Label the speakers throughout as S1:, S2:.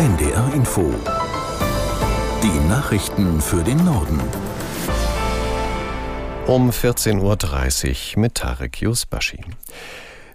S1: NDR Info. Die Nachrichten für den Norden.
S2: Um 14.30 Uhr mit Tarek Yusbashi.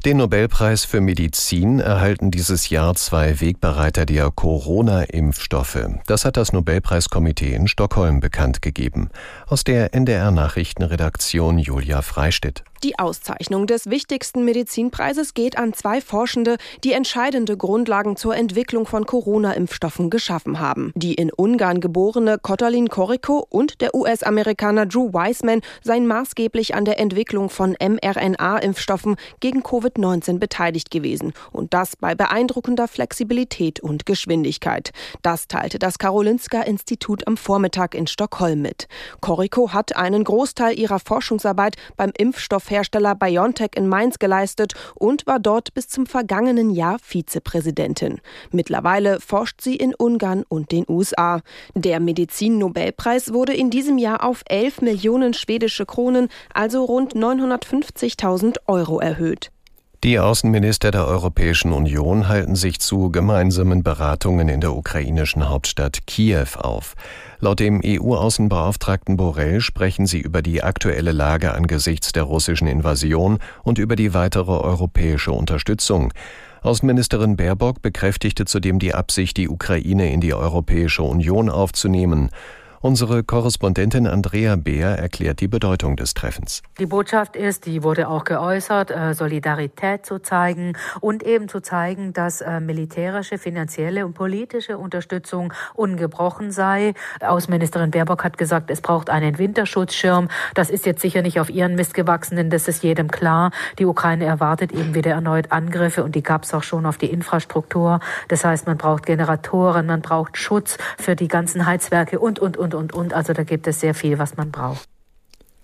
S2: Den Nobelpreis für Medizin erhalten dieses Jahr zwei Wegbereiter der Corona-Impfstoffe. Das hat das Nobelpreiskomitee in Stockholm bekannt gegeben. Aus der NDR Nachrichtenredaktion Julia Freistedt.
S3: Die Auszeichnung des wichtigsten Medizinpreises geht an zwei Forschende, die entscheidende Grundlagen zur Entwicklung von Corona-Impfstoffen geschaffen haben. Die in Ungarn geborene Kotalin Koriko und der US-Amerikaner Drew Weissman seien maßgeblich an der Entwicklung von mRNA-Impfstoffen gegen Covid-19 beteiligt gewesen. Und das bei beeindruckender Flexibilität und Geschwindigkeit. Das teilte das Karolinska-Institut am Vormittag in Stockholm mit. Koriko hat einen Großteil ihrer Forschungsarbeit beim Impfstoff Hersteller BioNTech in Mainz geleistet und war dort bis zum vergangenen Jahr Vizepräsidentin. Mittlerweile forscht sie in Ungarn und den USA. Der Medizin-Nobelpreis wurde in diesem Jahr auf 11 Millionen schwedische Kronen, also rund 950.000 Euro erhöht.
S2: Die Außenminister der Europäischen Union halten sich zu gemeinsamen Beratungen in der ukrainischen Hauptstadt Kiew auf. Laut dem EU-Außenbeauftragten Borrell sprechen sie über die aktuelle Lage angesichts der russischen Invasion und über die weitere europäische Unterstützung. Außenministerin Baerbock bekräftigte zudem die Absicht, die Ukraine in die Europäische Union aufzunehmen. Unsere Korrespondentin Andrea Beer erklärt die Bedeutung des Treffens.
S4: Die Botschaft ist, die wurde auch geäußert, äh, Solidarität zu zeigen und eben zu zeigen, dass äh, militärische, finanzielle und politische Unterstützung ungebrochen sei. Außenministerin Baerbock hat gesagt, es braucht einen Winterschutzschirm. Das ist jetzt sicher nicht auf ihren Mist gewachsen, denn das ist jedem klar. Die Ukraine erwartet eben wieder erneut Angriffe und die gab es auch schon auf die Infrastruktur. Das heißt, man braucht Generatoren, man braucht Schutz für die ganzen Heizwerke und, und, und, und, und. Also da gibt es sehr viel, was man braucht.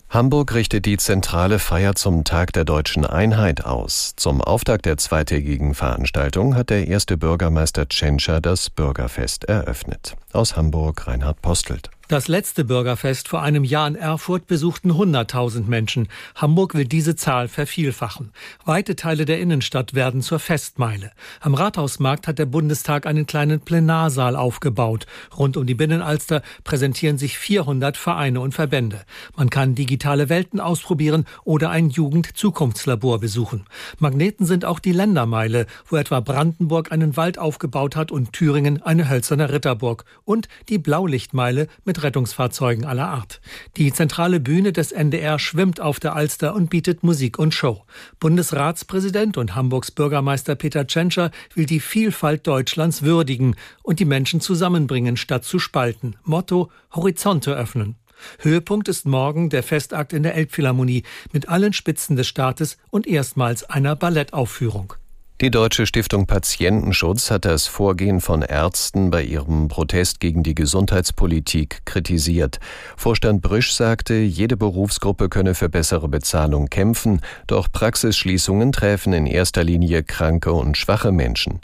S2: Hamburg richtet die zentrale Feier zum Tag der deutschen Einheit aus. Zum Auftakt der zweitägigen Veranstaltung hat der erste Bürgermeister Tschentscher das Bürgerfest eröffnet. Aus Hamburg Reinhard Postelt.
S5: Das letzte Bürgerfest vor einem Jahr in Erfurt besuchten 100.000 Menschen. Hamburg will diese Zahl vervielfachen. Weite Teile der Innenstadt werden zur Festmeile. Am Rathausmarkt hat der Bundestag einen kleinen Plenarsaal aufgebaut. Rund um die Binnenalster präsentieren sich 400 Vereine und Verbände. Man kann digitale Welten ausprobieren oder ein Jugend-Zukunftslabor besuchen. Magneten sind auch die Ländermeile, wo etwa Brandenburg einen Wald aufgebaut hat und Thüringen eine hölzerne Ritterburg. Und die Blaulichtmeile mit Rettungsfahrzeugen aller Art. Die zentrale Bühne des NDR schwimmt auf der Alster und bietet Musik und Show. Bundesratspräsident und Hamburgs Bürgermeister Peter Tschentscher will die Vielfalt Deutschlands würdigen und die Menschen zusammenbringen, statt zu spalten. Motto Horizonte öffnen. Höhepunkt ist morgen der Festakt in der Elbphilharmonie mit allen Spitzen des Staates und erstmals einer Ballettaufführung.
S2: Die Deutsche Stiftung Patientenschutz hat das Vorgehen von Ärzten bei ihrem Protest gegen die Gesundheitspolitik kritisiert. Vorstand Brüsch sagte, jede Berufsgruppe könne für bessere Bezahlung kämpfen, doch Praxisschließungen träfen in erster Linie kranke und schwache Menschen.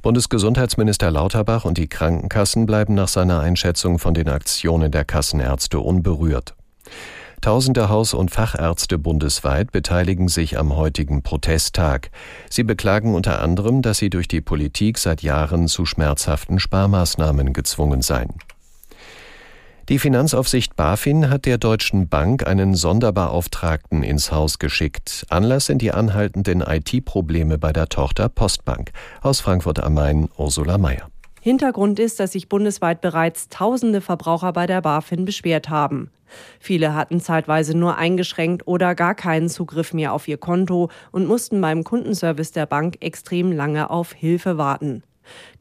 S2: Bundesgesundheitsminister Lauterbach und die Krankenkassen bleiben nach seiner Einschätzung von den Aktionen der Kassenärzte unberührt. Tausende Haus- und Fachärzte bundesweit beteiligen sich am heutigen Protesttag. Sie beklagen unter anderem, dass sie durch die Politik seit Jahren zu schmerzhaften Sparmaßnahmen gezwungen seien. Die Finanzaufsicht BaFin hat der Deutschen Bank einen Sonderbeauftragten ins Haus geschickt. Anlass sind die anhaltenden IT-Probleme bei der Tochter Postbank. Aus Frankfurt am Main Ursula Mayer.
S6: Hintergrund ist, dass sich bundesweit bereits tausende Verbraucher bei der BaFin beschwert haben. Viele hatten zeitweise nur eingeschränkt oder gar keinen Zugriff mehr auf ihr Konto und mussten beim Kundenservice der Bank extrem lange auf Hilfe warten.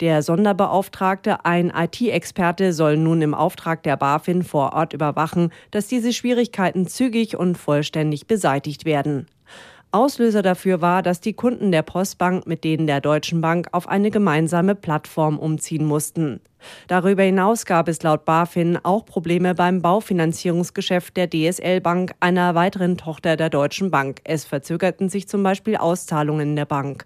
S6: Der Sonderbeauftragte, ein IT-Experte, soll nun im Auftrag der BaFin vor Ort überwachen, dass diese Schwierigkeiten zügig und vollständig beseitigt werden. Auslöser dafür war, dass die Kunden der Postbank mit denen der Deutschen Bank auf eine gemeinsame Plattform umziehen mussten. Darüber hinaus gab es laut BaFin auch Probleme beim Baufinanzierungsgeschäft der DSL Bank, einer weiteren Tochter der Deutschen Bank. Es verzögerten sich zum Beispiel Auszahlungen der Bank.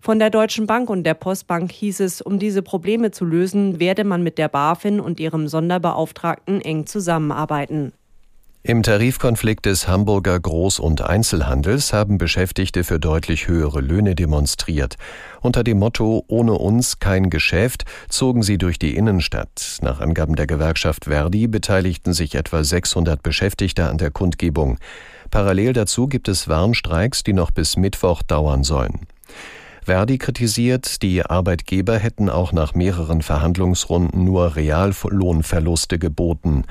S6: Von der Deutschen Bank und der Postbank hieß es, um diese Probleme zu lösen, werde man mit der BaFin und ihrem Sonderbeauftragten eng zusammenarbeiten.
S2: Im Tarifkonflikt des Hamburger Groß- und Einzelhandels haben Beschäftigte für deutlich höhere Löhne demonstriert. Unter dem Motto Ohne uns kein Geschäft zogen sie durch die Innenstadt. Nach Angaben der Gewerkschaft Verdi beteiligten sich etwa 600 Beschäftigte an der Kundgebung. Parallel dazu gibt es Warnstreiks, die noch bis Mittwoch dauern sollen. Verdi kritisiert, die Arbeitgeber hätten auch nach mehreren Verhandlungsrunden nur Reallohnverluste geboten.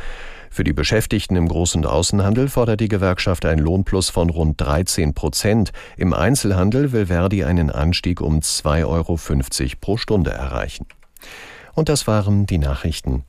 S2: Für die Beschäftigten im Groß- und Außenhandel fordert die Gewerkschaft ein Lohnplus von rund 13 Prozent. Im Einzelhandel will Verdi einen Anstieg um 2,50 Euro pro Stunde erreichen. Und das waren die Nachrichten.